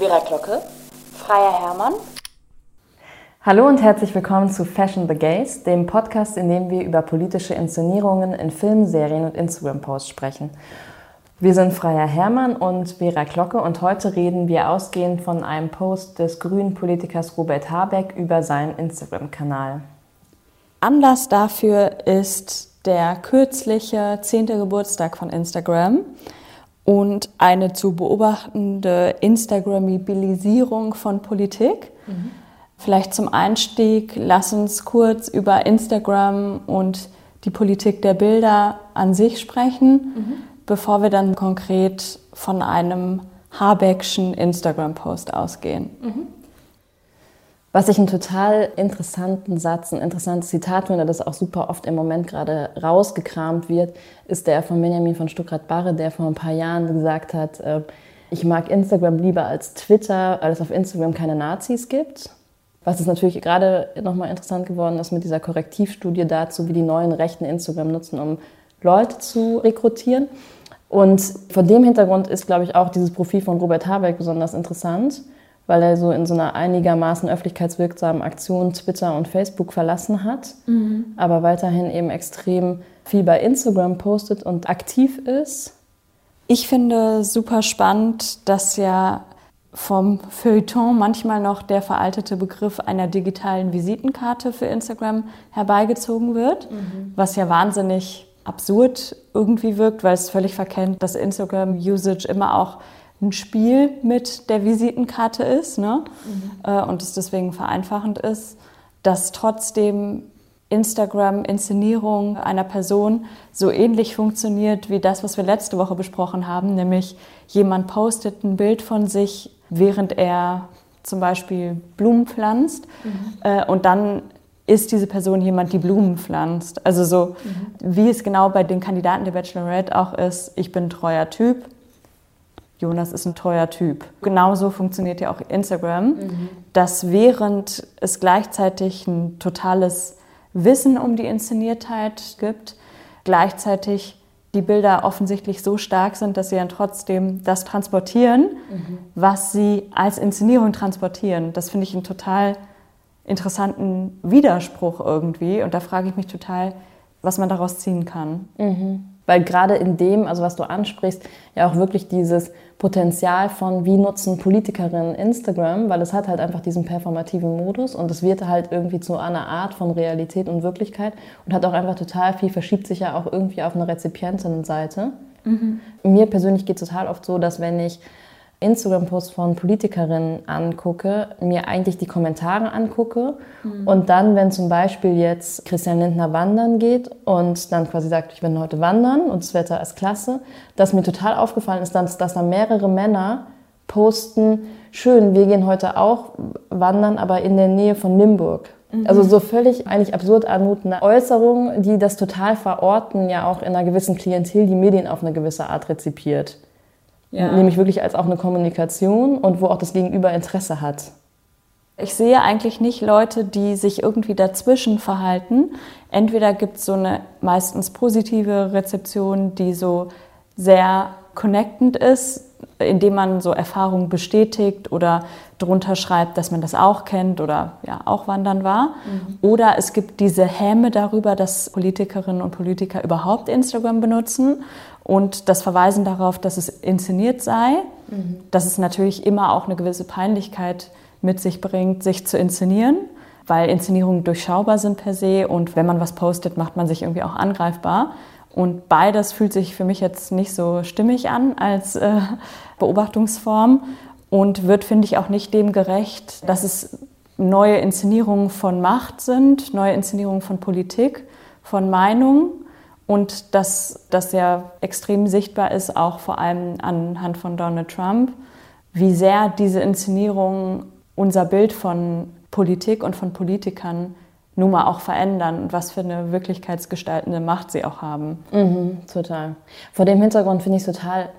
Vera Glocke, Freier Hermann. Hallo und herzlich willkommen zu Fashion the Gays, dem Podcast, in dem wir über politische Inszenierungen in Filmen, Serien und Instagram-Posts sprechen. Wir sind Freier Hermann und Vera Glocke und heute reden wir ausgehend von einem Post des grünen Politikers Robert Habeck über seinen Instagram-Kanal. Anlass dafür ist der kürzliche 10. Geburtstag von Instagram und eine zu beobachtende Instagramibilisierung von Politik. Mhm. Vielleicht zum Einstieg, lass uns kurz über Instagram und die Politik der Bilder an sich sprechen. Mhm bevor wir dann konkret von einem Habeckschen Instagram-Post ausgehen. Mhm. Was ich einen total interessanten Satz, ein interessantes Zitat finde, das auch super oft im Moment gerade rausgekramt wird, ist der von Benjamin von Stuckrad-Barre, der vor ein paar Jahren gesagt hat, äh, ich mag Instagram lieber als Twitter, weil es auf Instagram keine Nazis gibt. Was ist natürlich gerade nochmal interessant geworden ist mit dieser Korrektivstudie dazu, wie die neuen Rechten Instagram nutzen, um Leute zu rekrutieren. Und vor dem Hintergrund ist, glaube ich, auch dieses Profil von Robert Habeck besonders interessant, weil er so in so einer einigermaßen öffentlichkeitswirksamen Aktion Twitter und Facebook verlassen hat, mhm. aber weiterhin eben extrem viel bei Instagram postet und aktiv ist. Ich finde super spannend, dass ja vom Feuilleton manchmal noch der veraltete Begriff einer digitalen Visitenkarte für Instagram herbeigezogen wird, mhm. was ja wahnsinnig absurd irgendwie wirkt, weil es völlig verkennt, dass Instagram-Usage immer auch ein Spiel mit der Visitenkarte ist ne? Mhm. Äh, und es deswegen vereinfachend ist, dass trotzdem Instagram-Inszenierung einer Person so ähnlich funktioniert wie das, was wir letzte Woche besprochen haben, nämlich jemand postet ein Bild von sich, während er zum Beispiel Blumen pflanzt mhm. Äh, und dann ist diese Person jemand, die Blumen pflanzt. Also so, mhm. wie es genau bei den Kandidaten der Bachelorette auch ist, ich bin ein treuer Typ, Jonas ist ein treuer Typ. Genauso funktioniert ja auch Instagram, mhm. dass während es gleichzeitig ein totales Wissen um die Inszeniertheit gibt, gleichzeitig die Bilder offensichtlich so stark sind, dass sie dann trotzdem das transportieren, mhm. was sie als Inszenierung transportieren. Das finde ich ein total interessanten Widerspruch irgendwie. Und da frage ich mich total, was man daraus ziehen kann. Mhm. Weil gerade in dem, also was du ansprichst, ja auch wirklich dieses Potenzial von, wie nutzen Politikerinnen Instagram, weil es hat halt einfach diesen performativen Modus und es wird halt irgendwie zu einer Art von Realität und Wirklichkeit und hat auch einfach total viel, verschiebt sich ja auch irgendwie auf eine Rezipientinnenseite. Mhm. Mir persönlich geht es total oft so, dass wenn ich Instagram-Posts von Politikerinnen angucke, mir eigentlich die Kommentare angucke mhm. und dann, wenn zum Beispiel jetzt Christian Lindner wandern geht und dann quasi sagt, ich bin heute wandern und das Wetter ist klasse, dass mir total aufgefallen ist, dass, dass da mehrere Männer posten, schön, wir gehen heute auch wandern, aber in der Nähe von Limburg. Mhm. Also so völlig eigentlich absurd anmutende Äußerungen, die das total verorten, ja auch in einer gewissen Klientel, die Medien auf eine gewisse Art rezipiert. Ja. Nämlich wirklich als auch eine Kommunikation und wo auch das Gegenüber Interesse hat. Ich sehe eigentlich nicht Leute, die sich irgendwie dazwischen verhalten. Entweder gibt es so eine meistens positive Rezeption, die so sehr connectend ist, indem man so Erfahrungen bestätigt oder drunter schreibt, dass man das auch kennt oder ja auch wandern war. Mhm. Oder es gibt diese Häme darüber, dass Politikerinnen und Politiker überhaupt Instagram benutzen und das Verweisen darauf, dass es inszeniert sei, mhm. dass es natürlich immer auch eine gewisse Peinlichkeit mit sich bringt, sich zu inszenieren, weil Inszenierungen durchschaubar sind per se und wenn man was postet, macht man sich irgendwie auch angreifbar. Und beides fühlt sich für mich jetzt nicht so stimmig an als äh, Beobachtungsform und wird, finde ich, auch nicht dem gerecht, dass es neue Inszenierungen von Macht sind, neue Inszenierungen von Politik, von Meinung und dass das ja extrem sichtbar ist, auch vor allem anhand von Donald Trump, wie sehr diese Inszenierungen unser Bild von Politik und von Politikern nun mal auch verändern und was für eine wirklichkeitsgestaltende Macht sie auch haben. Mhm, total. Vor dem Hintergrund finde ich es total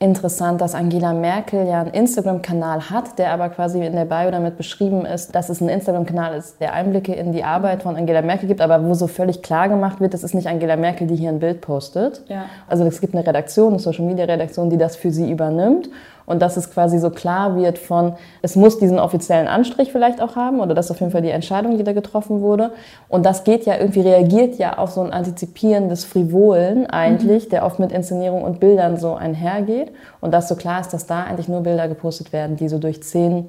interessant, dass Angela Merkel ja einen Instagram-Kanal hat, der aber quasi in der Bio damit beschrieben ist, dass es ein Instagram-Kanal ist, der Einblicke in die Arbeit von Angela Merkel gibt, aber wo so völlig klar gemacht wird, das ist nicht Angela Merkel, die hier ein Bild postet. Ja. Also es gibt eine Redaktion, eine Social-Media-Redaktion, die das für sie übernimmt. Und dass es quasi so klar wird von, es muss diesen offiziellen Anstrich vielleicht auch haben oder das ist auf jeden Fall die Entscheidung, die da getroffen wurde. Und das geht ja irgendwie, reagiert ja auf so ein Antizipieren des Frivolen eigentlich, mhm. der oft mit Inszenierung und Bildern so einhergeht. Und dass so klar ist, dass da eigentlich nur Bilder gepostet werden, die so durch zehn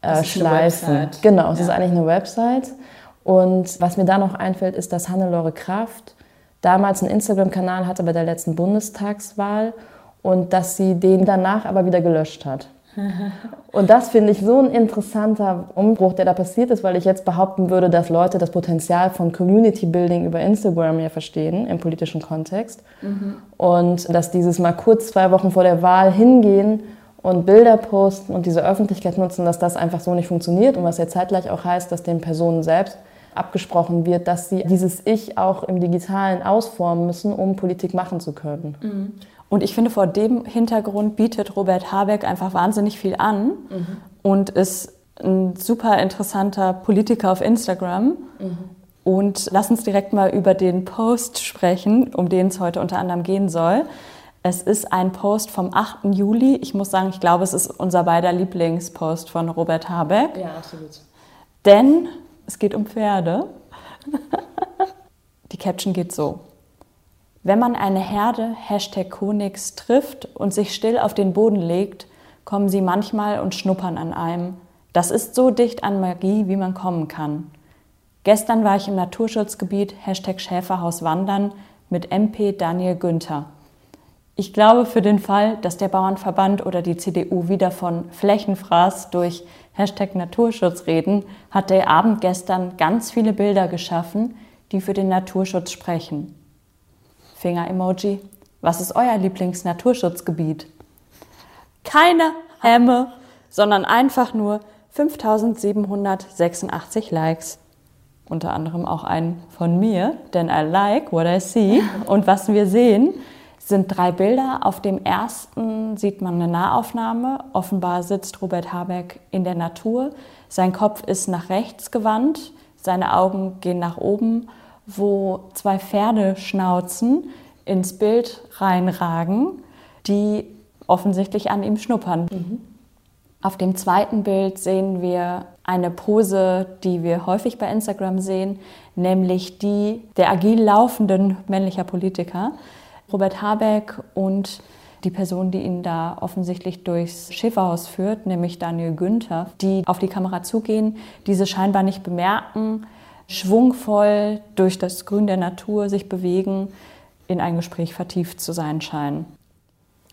äh, Schleifen. Genau, es ja. ist eigentlich eine Website. Und was mir da noch einfällt, ist, dass Hannelore Kraft damals einen Instagram-Kanal hatte bei der letzten Bundestagswahl und dass sie den danach aber wieder gelöscht hat. Und das finde ich so ein interessanter Umbruch, der da passiert ist, weil ich jetzt behaupten würde, dass Leute das Potenzial von Community Building über Instagram ja verstehen im politischen Kontext. Mhm. Und dass dieses mal kurz zwei Wochen vor der Wahl hingehen und Bilder posten und diese Öffentlichkeit nutzen, dass das einfach so nicht funktioniert und was ja zeitgleich auch heißt, dass den Personen selbst abgesprochen wird, dass sie dieses Ich auch im Digitalen ausformen müssen, um Politik machen zu können. Mhm. Und ich finde, vor dem Hintergrund bietet Robert Habeck einfach wahnsinnig viel an mhm. und ist ein super interessanter Politiker auf Instagram. Mhm. Und lass uns direkt mal über den Post sprechen, um den es heute unter anderem gehen soll. Es ist ein Post vom 8. Juli. Ich muss sagen, ich glaube, es ist unser beider Lieblingspost von Robert Habeck. Ja, absolut. Denn es geht um Pferde. Die Caption geht so. Wenn man eine Herde Hashtag Konix trifft und sich still auf den Boden legt, kommen sie manchmal und schnuppern an einem. Das ist so dicht an Magie, wie man kommen kann. Gestern war ich im Naturschutzgebiet Hashtag Schäferhaus wandern mit MP Daniel Günther. Ich glaube, für den Fall, dass der Bauernverband oder die CDU wieder von Flächenfraß durch Hashtag Naturschutz reden, hat der Abend gestern ganz viele Bilder geschaffen, die für den Naturschutz sprechen. Finger-Emoji. Was ist euer Lieblings-Naturschutzgebiet? Keine Hämme, sondern einfach nur 5786 Likes. Unter anderem auch ein von mir, denn I like what I see. Und was wir sehen, sind drei Bilder. Auf dem ersten sieht man eine Nahaufnahme. Offenbar sitzt Robert Habeck in der Natur. Sein Kopf ist nach rechts gewandt, seine Augen gehen nach oben, wo zwei Pferdeschnauzen ins Bild reinragen, die offensichtlich an ihm schnuppern. Mhm. Auf dem zweiten Bild sehen wir eine Pose, die wir häufig bei Instagram sehen, nämlich die der agil laufenden männlicher Politiker. Robert Habeck und die Person, die ihn da offensichtlich durchs Schäferhaus führt, nämlich Daniel Günther, die auf die Kamera zugehen, diese scheinbar nicht bemerken, schwungvoll durch das Grün der Natur sich bewegen, in ein Gespräch vertieft zu sein scheinen.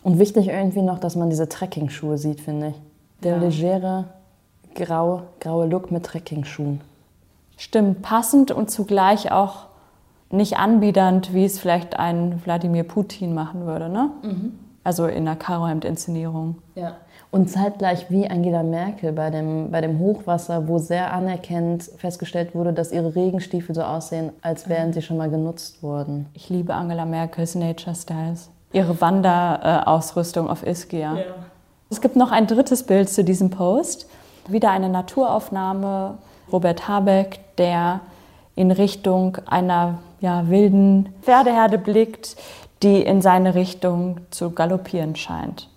Und wichtig irgendwie noch, dass man diese Trekkingschuhe sieht, finde ich. Der ja. legere grau, graue Look mit Trekkingschuhen. Stimmt, passend und zugleich auch nicht anbiedernd, wie es vielleicht ein Wladimir Putin machen würde, ne? Mhm. Also in einer Karohemd-Inszenierung. Ja. Und zeitgleich wie Angela Merkel bei dem, bei dem Hochwasser, wo sehr anerkennend festgestellt wurde, dass ihre Regenstiefel so aussehen, als wären sie schon mal genutzt worden. Ich liebe Angela Merkels Nature Styles. Ihre Wanderausrüstung auf Ischia. Ja. Es gibt noch ein drittes Bild zu diesem Post. Wieder eine Naturaufnahme. Robert Habeck, der in Richtung einer ja, wilden Pferdeherde blickt, die in seine Richtung zu galoppieren scheint.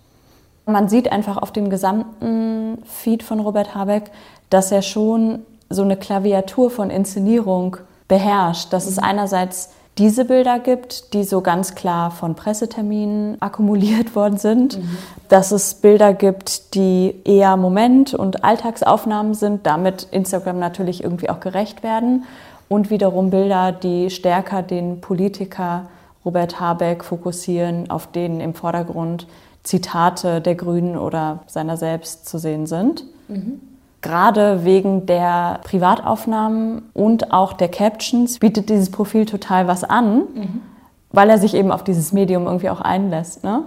Man sieht einfach auf dem gesamten Feed von Robert Habeck, dass er schon so eine Klaviatur von Inszenierung beherrscht, dass es einerseits diese Bilder gibt, die so ganz klar von Presseterminen akkumuliert worden sind, mhm. dass es Bilder gibt, die eher Moment- und Alltagsaufnahmen sind, damit Instagram natürlich irgendwie auch gerecht werden und wiederum Bilder, die stärker den Politiker Robert Habeck fokussieren, auf denen im Vordergrund Zitate der Grünen oder seiner selbst zu sehen sind. Mhm. Gerade wegen der Privataufnahmen und auch der Captions bietet dieses Profil total was an, mhm. weil er sich eben auf dieses Medium irgendwie auch einlässt. Ne?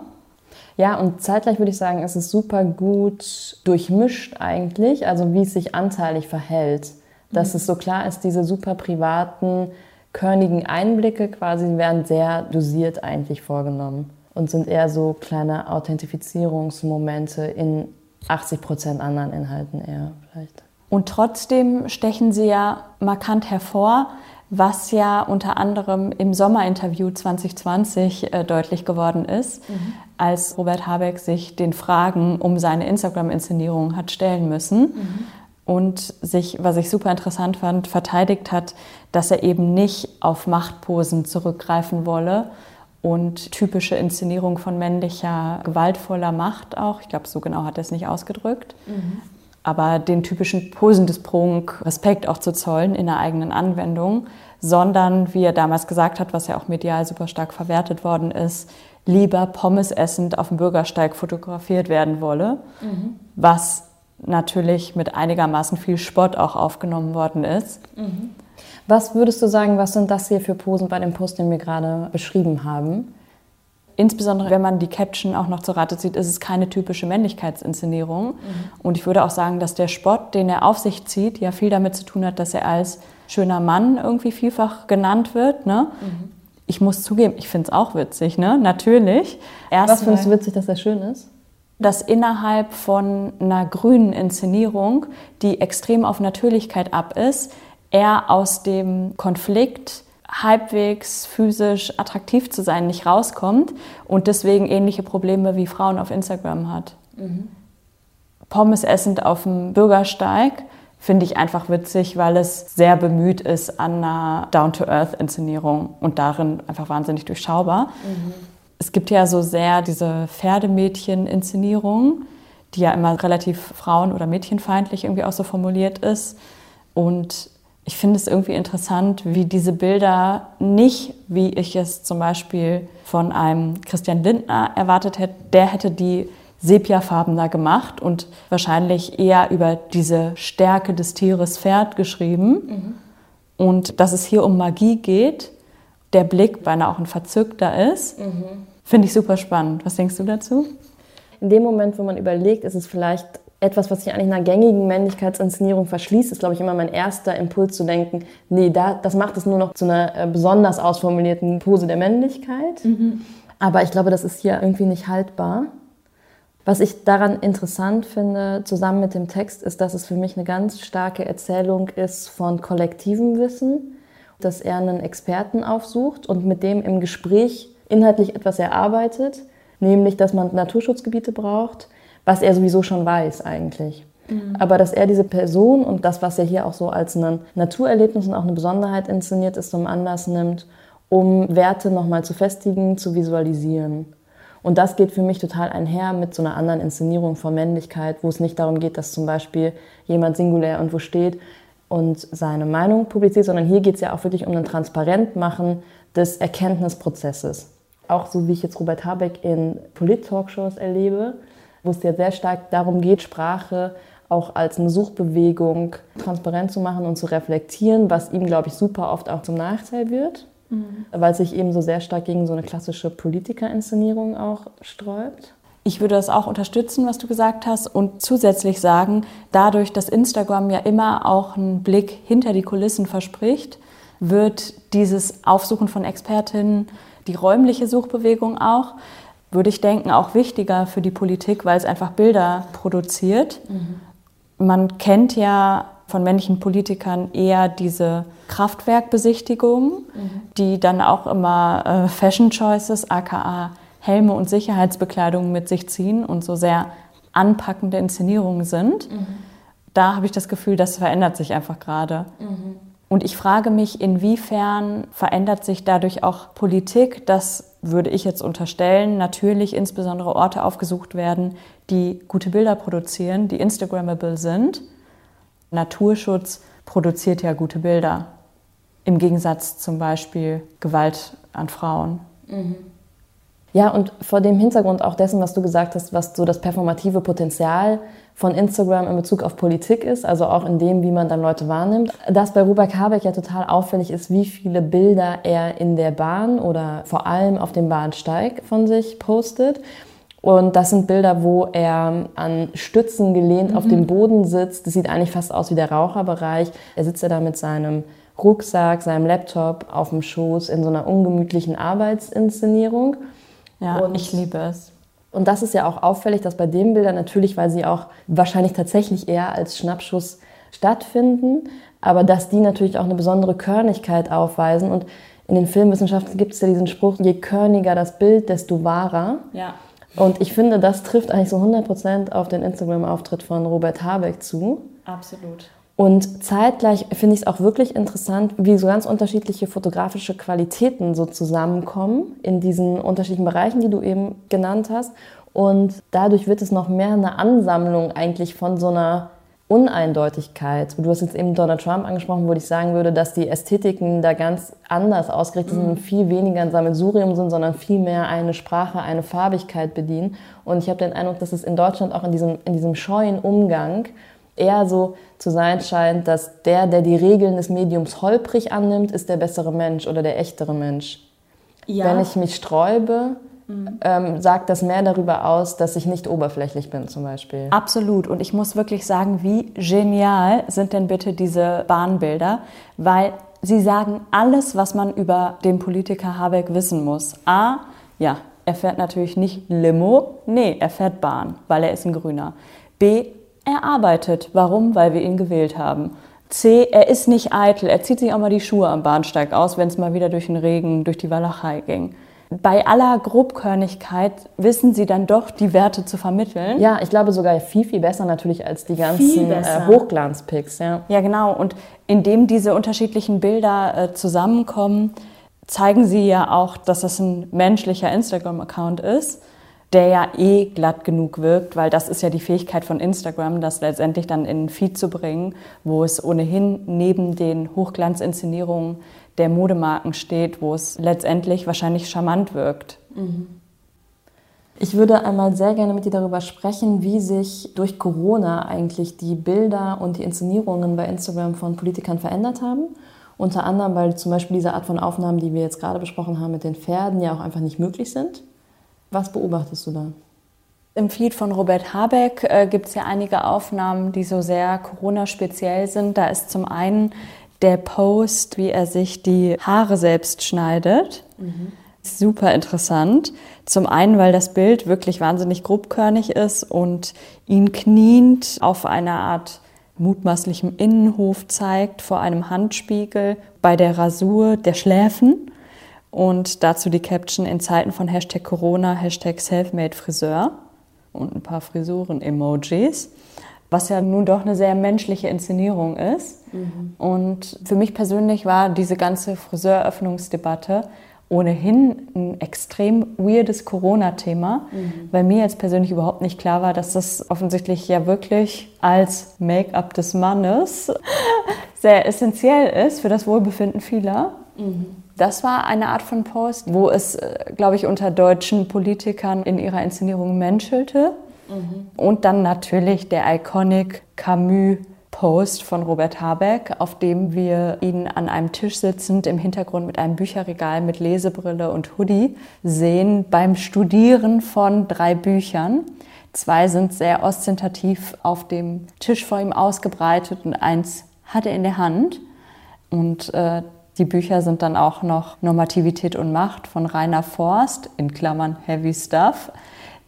Ja, und zeitgleich würde ich sagen, es ist super gut durchmischt eigentlich, also wie es sich anteilig verhält dass mhm. es so klar ist, diese super privaten, körnigen Einblicke quasi werden sehr dosiert eigentlich vorgenommen und sind eher so kleine Authentifizierungsmomente in 80 Prozent anderen Inhalten eher vielleicht. Und trotzdem stechen sie ja markant hervor, was ja unter anderem im Sommerinterview 2020 äh, deutlich geworden ist, mhm. als Robert Habeck sich den Fragen um seine Instagram-Inszenierung hat stellen müssen. Mhm. Und sich, was ich super interessant fand, verteidigt hat, dass er eben nicht auf Machtposen zurückgreifen wolle und typische Inszenierung von männlicher, gewaltvoller Macht auch. Ich glaube, so genau hat er es nicht ausgedrückt. Mhm aber den typischen Posen des Prunk Respekt auch zu zollen in der eigenen Anwendung, sondern, wie er damals gesagt hat, was ja auch medial super stark verwertet worden ist, lieber Pommes essend auf dem Bürgersteig fotografiert werden wolle, mhm. was natürlich mit einigermaßen viel Spott auch aufgenommen worden ist. Mhm. Was würdest du sagen, was sind das hier für Posen bei dem Post, den wir gerade beschrieben haben? Insbesondere wenn man die Caption auch noch zu Rate zieht, ist es keine typische Männlichkeitsinszenierung. Mhm. Und ich würde auch sagen, dass der Spott, den er auf sich zieht, ja viel damit zu tun hat, dass er als schöner Mann irgendwie vielfach genannt wird. Ne? Mhm. Ich muss zugeben, ich finde es auch witzig, ne? natürlich. Erst Was findest du witzig, dass er schön ist? dass innerhalb von einer grünen Inszenierung, die extrem auf Natürlichkeit ab ist, er aus dem Konflikt halbwegs physisch attraktiv zu sein nicht rauskommt und deswegen ähnliche Probleme wie Frauen auf Instagram hat. Mhm. Pommes essend auf dem Bürgersteig finde ich einfach witzig, weil es sehr bemüht ist an einer Down-to-Earth-Inszenierung und darin einfach wahnsinnig durchschaubar. Mhm. Es gibt ja so sehr diese Pferdemädchen-Inszenierung, die ja immer relativ frauen- oder mädchenfeindlich irgendwie auch so formuliert ist. Und ich finde es irgendwie interessant, wie diese Bilder nicht, wie ich es zum Beispiel von einem Christian Lindner erwartet hätte, der hätte die sepiafarbener gemacht und wahrscheinlich eher über diese Stärke des Tieres Pferd geschrieben. Mhm. Und dass es hier um Magie geht, der Blick beinahe auch ein verzückter ist, mhm. finde ich super spannend. Was denkst du dazu? In dem Moment, wo man überlegt, ist es vielleicht etwas, was sich eigentlich einer gängigen Männlichkeitsinszenierung verschließt, ist, glaube ich, immer mein erster Impuls zu denken, nee, da, das macht es nur noch zu einer äh, besonders ausformulierten Pose der Männlichkeit. Mhm. Aber ich glaube, das ist hier irgendwie nicht haltbar. Was ich daran interessant finde, zusammen mit dem Text, ist, dass es für mich eine ganz starke Erzählung ist von kollektivem Wissen, dass er einen Experten aufsucht und mit dem im Gespräch inhaltlich etwas erarbeitet, nämlich, dass man Naturschutzgebiete braucht, was er sowieso schon weiß eigentlich. Mhm. Aber dass er diese Person und das, was er hier auch so als ein Naturerlebnis und auch eine Besonderheit inszeniert ist, zum Anlass nimmt, um Werte nochmal zu festigen, zu visualisieren. Und das geht für mich total einher mit so einer anderen Inszenierung von Männlichkeit, wo es nicht darum geht, dass zum Beispiel jemand singulär irgendwo steht und seine Meinung publiziert, sondern hier geht es ja auch wirklich um ein Transparentmachen des Erkenntnisprozesses. Auch so wie ich jetzt Robert Habeck in Polit-Talkshows erlebe, wo es ja sehr stark darum geht, Sprache auch als eine Suchbewegung transparent zu machen und zu reflektieren, was ihm, glaube ich, super oft auch zum Nachteil wird, mhm. weil es sich eben so sehr stark gegen so eine klassische Politikerinszenierung auch sträubt. Ich würde das auch unterstützen, was du gesagt hast, und zusätzlich sagen, dadurch, dass Instagram ja immer auch einen Blick hinter die Kulissen verspricht, wird dieses Aufsuchen von Expertinnen, die räumliche Suchbewegung auch, würde ich denken, auch wichtiger für die Politik, weil es einfach Bilder produziert. Mhm. Man kennt ja von männlichen Politikern eher diese Kraftwerkbesichtigungen, mhm. die dann auch immer äh, Fashion Choices, aka Helme und Sicherheitsbekleidungen mit sich ziehen und so sehr anpackende Inszenierungen sind. Mhm. Da habe ich das Gefühl, das verändert sich einfach gerade. Mhm. Und ich frage mich, inwiefern verändert sich dadurch auch Politik, dass, würde ich jetzt unterstellen, natürlich insbesondere Orte aufgesucht werden, die gute Bilder produzieren, die Instagrammable sind. Naturschutz produziert ja gute Bilder. Im Gegensatz zum Beispiel Gewalt an Frauen. Mhm. Ja, und vor dem Hintergrund auch dessen, was du gesagt hast, was so das performative Potenzial von Instagram in Bezug auf Politik ist, also auch in dem, wie man dann Leute wahrnimmt, dass bei Robert Habeck ja total auffällig ist, wie viele Bilder er in der Bahn oder vor allem auf dem Bahnsteig von sich postet. Und das sind Bilder, wo er an Stützen gelehnt mhm. auf dem Boden sitzt. Das sieht eigentlich fast aus wie der Raucherbereich. Er sitzt ja da mit seinem Rucksack, seinem Laptop auf dem Schoß in so einer ungemütlichen Arbetsinszenierung. Ja, und ich liebe es. Und das ist ja auch auffällig, dass bei den Bildern natürlich, weil sie auch wahrscheinlich tatsächlich eher als Schnappschuss stattfinden, aber dass die natürlich auch eine besondere Körnigkeit aufweisen. Und in den Filmwissenschaften gibt es ja diesen Spruch, je körniger das Bild, desto wahrer. Ja. Und ich finde, das trifft eigentlich so 100% auf den Instagram-Auftritt von Robert Habeck zu. Absolut. Und zeitgleich finde ich es auch wirklich interessant, wie so ganz unterschiedliche fotografische Qualitäten so zusammenkommen in diesen unterschiedlichen Bereichen, die du eben genannt hast. Und dadurch wird es noch mehr eine Ansammlung eigentlich von so einer Uneindeutigkeit. Du hast jetzt eben Donald Trump angesprochen, wo ich sagen würde, dass die Ästhetiken da ganz anders ausgerichtet sind und viel weniger ein Sammelsurium sind, sondern viel mehr eine Sprache, eine Farbigkeit bedienen. Und ich habe den Eindruck, dass es in Deutschland auch in diesem, in diesem scheuen Umgang eher so zu sein scheint, dass der, der die Regeln des Mediums holprig annimmt, ist der bessere Mensch oder der echtere Mensch. Ja. Wenn ich mich sträube, mhm. ähm, sagt das mehr darüber aus, dass ich nicht oberflächlich bin zum Beispiel. Absolut. Und ich muss wirklich sagen, wie genial sind denn bitte diese Bahnbilder, weil sie sagen alles, was man über den Politiker Habeck wissen muss. A, ja, er fährt natürlich nicht Limo, nee, er fährt Bahn, weil er ist ein Grüner. B, er arbeitet. Warum? Weil wir ihn gewählt haben. C, er ist nicht eitel. Er zieht sich auch mal die Schuhe am Bahnsteig aus, wenn es mal wieder durch den Regen, durch die Walachei ging. Bei aller Grobkörnigkeit wissen sie dann doch, die Werte zu vermitteln. Ja, ich glaube sogar viel, viel besser natürlich als die ganzen äh, Hochglanzpics. Ja. ja, genau. Und indem diese unterschiedlichen Bilder äh, zusammenkommen, zeigen sie ja auch, dass das ein menschlicher Instagram-Account ist der ja eh glatt genug wirkt, weil das ist ja die Fähigkeit von Instagram, das letztendlich dann in einen Feed zu bringen, wo es ohnehin neben den Hochglanzinszenierungen der Modemarken steht, wo es letztendlich wahrscheinlich charmant wirkt. Mhm. Ich würde einmal sehr gerne mit dir darüber sprechen, wie sich durch Corona eigentlich die Bilder und die Inszenierungen bei Instagram von Politikern verändert haben. Unter anderem, weil zum Beispiel diese Art von Aufnahmen, die wir jetzt gerade besprochen haben mit den Pferden, ja auch einfach nicht möglich sind. Was beobachtest du da? Im Feed von Robert Habeck äh, gibt es ja einige Aufnahmen, die so sehr Corona-speziell sind. Da ist zum einen der Post, wie er sich die Haare selbst schneidet. Mhm. Super interessant. Zum einen, weil das Bild wirklich wahnsinnig grobkörnig ist und ihn kniend auf einer Art mutmaßlichem Innenhof zeigt vor einem Handspiegel bei der Rasur der Schläfen. Und dazu die Caption in Zeiten von Hashtag Corona, Hashtag Selfmade Friseur und ein paar Frisuren-Emojis, was ja nun doch eine sehr menschliche Inszenierung ist. Mhm. Und für mich persönlich war diese ganze Friseuröffnungsdebatte ohnehin ein extrem weirdes Corona-Thema, mhm. weil mir jetzt persönlich überhaupt nicht klar war, dass das offensichtlich ja wirklich als Make-up des Mannes sehr essentiell ist für das Wohlbefinden vieler. Mhm. Das war eine Art von Post, wo es, äh, glaube ich, unter deutschen Politikern in ihrer Inszenierung menschelte. Mhm. Und dann natürlich der iconic Camus Post von Robert Habeck, auf dem wir ihn an einem Tisch sitzend im Hintergrund mit einem Bücherregal mit Lesebrille und Hoodie sehen beim Studieren von drei Büchern. Zwei sind sehr ostentativ auf dem Tisch vor ihm ausgebreitet und eins hat er in der Hand. Und äh, die Bücher sind dann auch noch Normativität und Macht von Rainer Forst, in Klammern Heavy Stuff,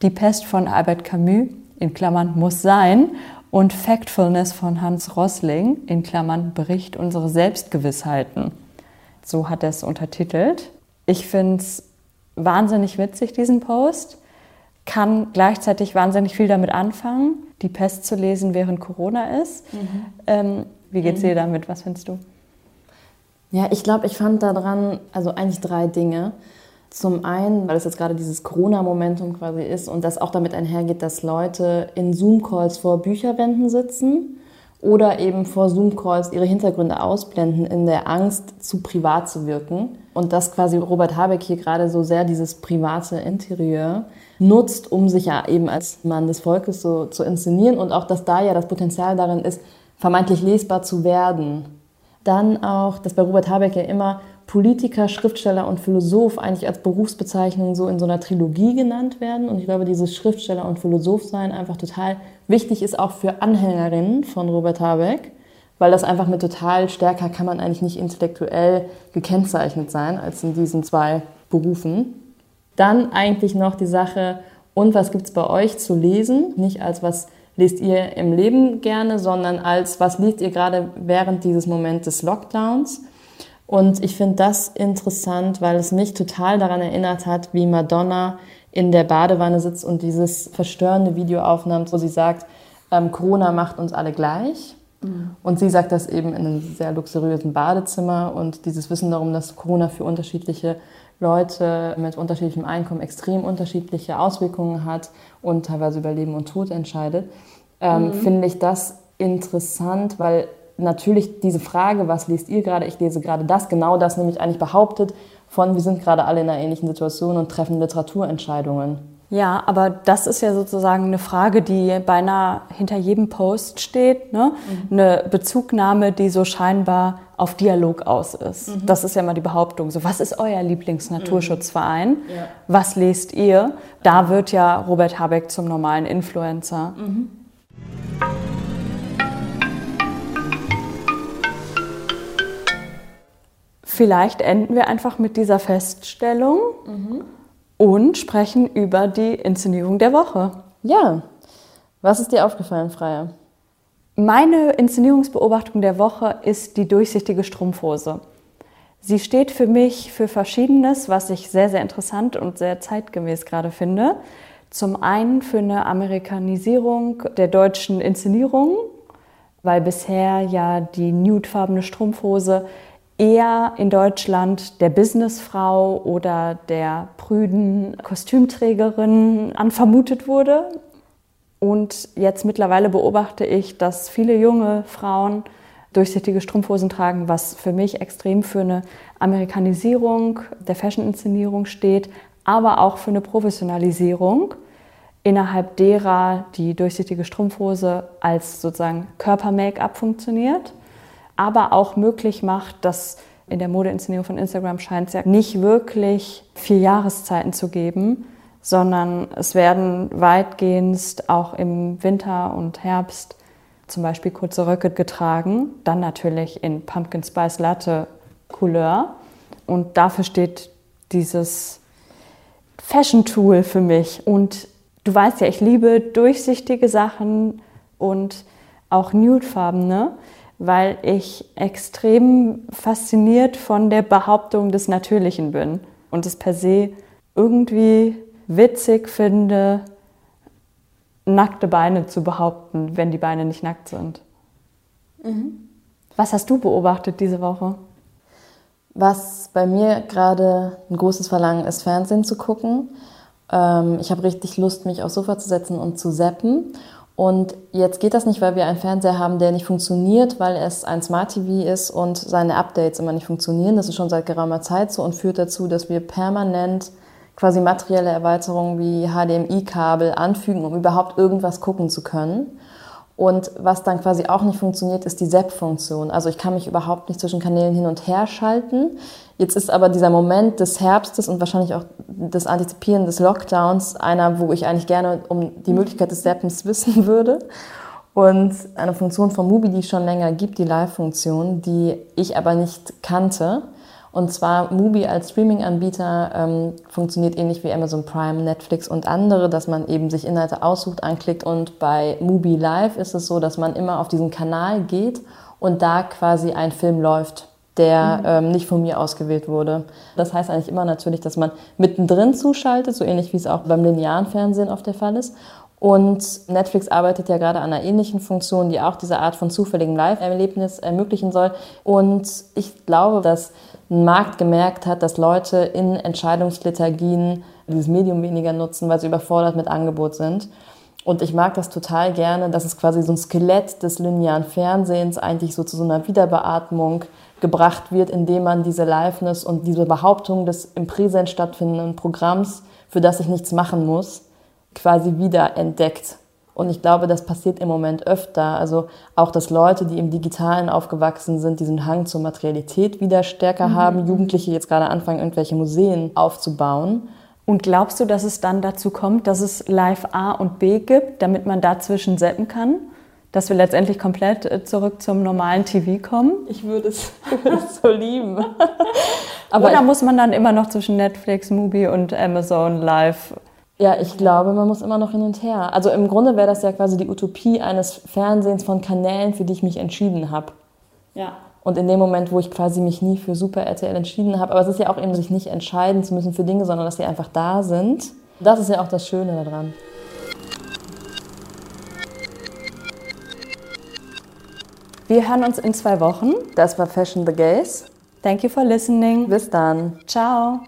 Die Pest von Albert Camus, in Klammern Muss sein, und Factfulness von Hans Rossling, in Klammern Bericht unsere Selbstgewissheiten. So hat er es untertitelt. Ich finde es wahnsinnig witzig, diesen Post. Kann gleichzeitig wahnsinnig viel damit anfangen, die Pest zu lesen, während Corona ist. Mhm. Ähm, wie geht's mhm. dir damit? Was findest du? Ja, ich glaube, ich fand daran also eigentlich drei Dinge. Zum einen, weil es jetzt gerade dieses Corona-Momentum quasi ist und das auch damit einhergeht, dass Leute in Zoom-Calls vor Bücherwänden sitzen oder eben vor Zoom-Calls ihre Hintergründe ausblenden in der Angst, zu privat zu wirken. Und dass quasi Robert Habeck hier gerade so sehr dieses private Interieur nutzt, um sich ja eben als Mann des Volkes so zu inszenieren und auch, dass da ja das Potenzial darin ist, vermeintlich lesbar zu werden dann auch, dass bei Robert Habeck ja immer Politiker, Schriftsteller und Philosoph eigentlich als Berufsbezeichnung so in so einer Trilogie genannt werden. Und ich glaube, dieses Schriftsteller- und Philosophsein einfach total wichtig ist auch für Anhängerinnen von Robert Habeck, weil das einfach mit total stärker kann man eigentlich nicht intellektuell gekennzeichnet sein als in diesen zwei Berufen. Dann eigentlich noch die Sache, und was gibt es bei euch zu lesen? Nicht als was lest ihr im Leben gerne, sondern als was liest ihr gerade während dieses Moments des Lockdowns. Und ich finde das interessant, weil es mich total daran erinnert hat, wie Madonna in der Badewanne sitzt und dieses verstörende Video aufnimmt, wo sie sagt, ähm, Corona macht uns alle gleich. Mhm. Und sie sagt das eben in einem sehr luxuriösen Badezimmer und dieses Wissen darum, dass Corona für unterschiedliche Leute mit unterschiedlichem Einkommen extrem unterschiedliche Auswirkungen hat und teilweise über Leben und Tod entscheidet, ähm, mhm. finde ich das interessant, weil natürlich diese Frage, was liest ihr gerade, ich lese gerade das, genau das nämlich eigentlich behauptet von, wir sind gerade alle in einer ähnlichen Situation und treffen Literaturentscheidungen. Ja, aber das ist ja sozusagen eine Frage, die beinahe hinter jedem Post steht. Ne? Mhm. Eine Bezugnahme, die so scheinbar auf Dialog aus ist. Mhm. Das ist ja immer die Behauptung. So, was ist euer Lieblingsnaturschutzverein? Mhm. Ja. Was lest ihr? Da wird ja Robert Habeck zum normalen Influencer. Mhm. Vielleicht enden wir einfach mit dieser Feststellung. Und sprechen über die Inszenierung der Woche. Ja, was ist dir aufgefallen, Freier? Meine Inszenierungsbeobachtung der Woche ist die durchsichtige Strumpfhose. Sie steht für mich für Verschiedenes, was ich sehr, sehr interessant und sehr zeitgemäß gerade finde. Zum einen für eine Amerikanisierung der deutschen Inszenierung, weil bisher ja die nudefarbene Strumpfhose eher in Deutschland der Businessfrau oder der prüden Kostümträgerin anvermutet wurde. Und jetzt mittlerweile beobachte ich, dass viele junge Frauen durchsichtige Strumpfhosen tragen, was für mich extrem für eine Amerikanisierung der Fashion-Inszenierung steht, aber auch für eine Professionalisierung, innerhalb derer die durchsichtige Strumpfhose als sozusagen Körper-Make-up funktioniert aber auch möglich macht, dass in der Modeinszenierung von Instagram scheint es ja nicht wirklich vier Jahreszeiten zu geben, sondern es werden weitgehend auch im Winter und Herbst zum Beispiel kurze Röcke getragen, dann natürlich in Pumpkin Spice Latte Couleur. Und dafür steht dieses Fashion Tool für mich. Und du weißt ja, ich liebe durchsichtige Sachen und auch nudefarbene weil ich extrem fasziniert von der Behauptung des Natürlichen bin und es per se irgendwie witzig finde, nackte Beine zu behaupten, wenn die Beine nicht nackt sind. Mhm. Was hast du beobachtet diese Woche? Was bei mir gerade ein großes Verlangen ist, Fernsehen zu gucken. Ähm, ich habe richtig Lust, mich aufs Sofa zu setzen und zu zappen. Und jetzt geht das nicht, weil wir einen Fernseher haben, der nicht funktioniert, weil es ein Smart TV ist und seine Updates immer nicht funktionieren. Das ist schon seit geraumer Zeit so und führt dazu, dass wir permanent quasi materielle Erweiterungen wie HDMI-Kabel anfügen, um überhaupt irgendwas gucken zu können. Und was dann quasi auch nicht funktioniert, ist die ZEP-Funktion. Also ich kann mich überhaupt nicht zwischen Kanälen hin und her schalten. Jetzt ist aber dieser Moment des Herbstes und wahrscheinlich auch des Antizipieren des Lockdowns einer, wo ich eigentlich gerne um die Möglichkeit des Zappens wissen würde. Und eine Funktion von Mubi, die es schon länger gibt, die Live-Funktion, die ich aber nicht kannte. Und zwar Mubi als Streaming-Anbieter ähm, funktioniert ähnlich wie Amazon Prime, Netflix und andere, dass man eben sich Inhalte aussucht, anklickt. Und bei Mubi Live ist es so, dass man immer auf diesen Kanal geht und da quasi ein Film läuft der mhm. ähm, nicht von mir ausgewählt wurde. Das heißt eigentlich immer natürlich, dass man mittendrin zuschaltet, so ähnlich wie es auch beim linearen Fernsehen oft der Fall ist. Und Netflix arbeitet ja gerade an einer ähnlichen Funktion, die auch diese Art von zufälligem Live-Erlebnis ermöglichen soll. Und ich glaube, dass ein Markt gemerkt hat, dass Leute in Entscheidungslethargien dieses Medium weniger nutzen, weil sie überfordert mit Angebot sind. Und ich mag das total gerne, dass es quasi so ein Skelett des linearen Fernsehens eigentlich so zu so einer Wiederbeatmung gebracht wird, indem man diese Liveness und diese Behauptung des im Präsent stattfindenden Programms, für das ich nichts machen muss, quasi wieder entdeckt. Und ich glaube, das passiert im Moment öfter. Also auch, dass Leute, die im Digitalen aufgewachsen sind, diesen Hang zur Materialität wieder stärker mhm. haben. Jugendliche jetzt gerade anfangen, irgendwelche Museen aufzubauen. Und glaubst du, dass es dann dazu kommt, dass es Live A und B gibt, damit man dazwischen setzen kann? Dass wir letztendlich komplett äh, zurück zum normalen TV kommen? Ich würde es, würde es so lieben. Aber Oder muss man dann immer noch zwischen Netflix, Mubi und Amazon Live Ja, ich glaube, man muss immer noch hin und her. Also im Grunde wäre das ja quasi die Utopie eines Fernsehens von Kanälen, für die ich mich entschieden habe. Ja. Und in dem Moment, wo ich quasi mich nie für Super RTL entschieden habe, aber es ist ja auch eben, sich nicht entscheiden zu müssen für Dinge, sondern dass sie einfach da sind. Das ist ja auch das Schöne daran. Wir hören uns in zwei Wochen. Das war Fashion the Gays. Thank you for listening. Bis dann. Ciao.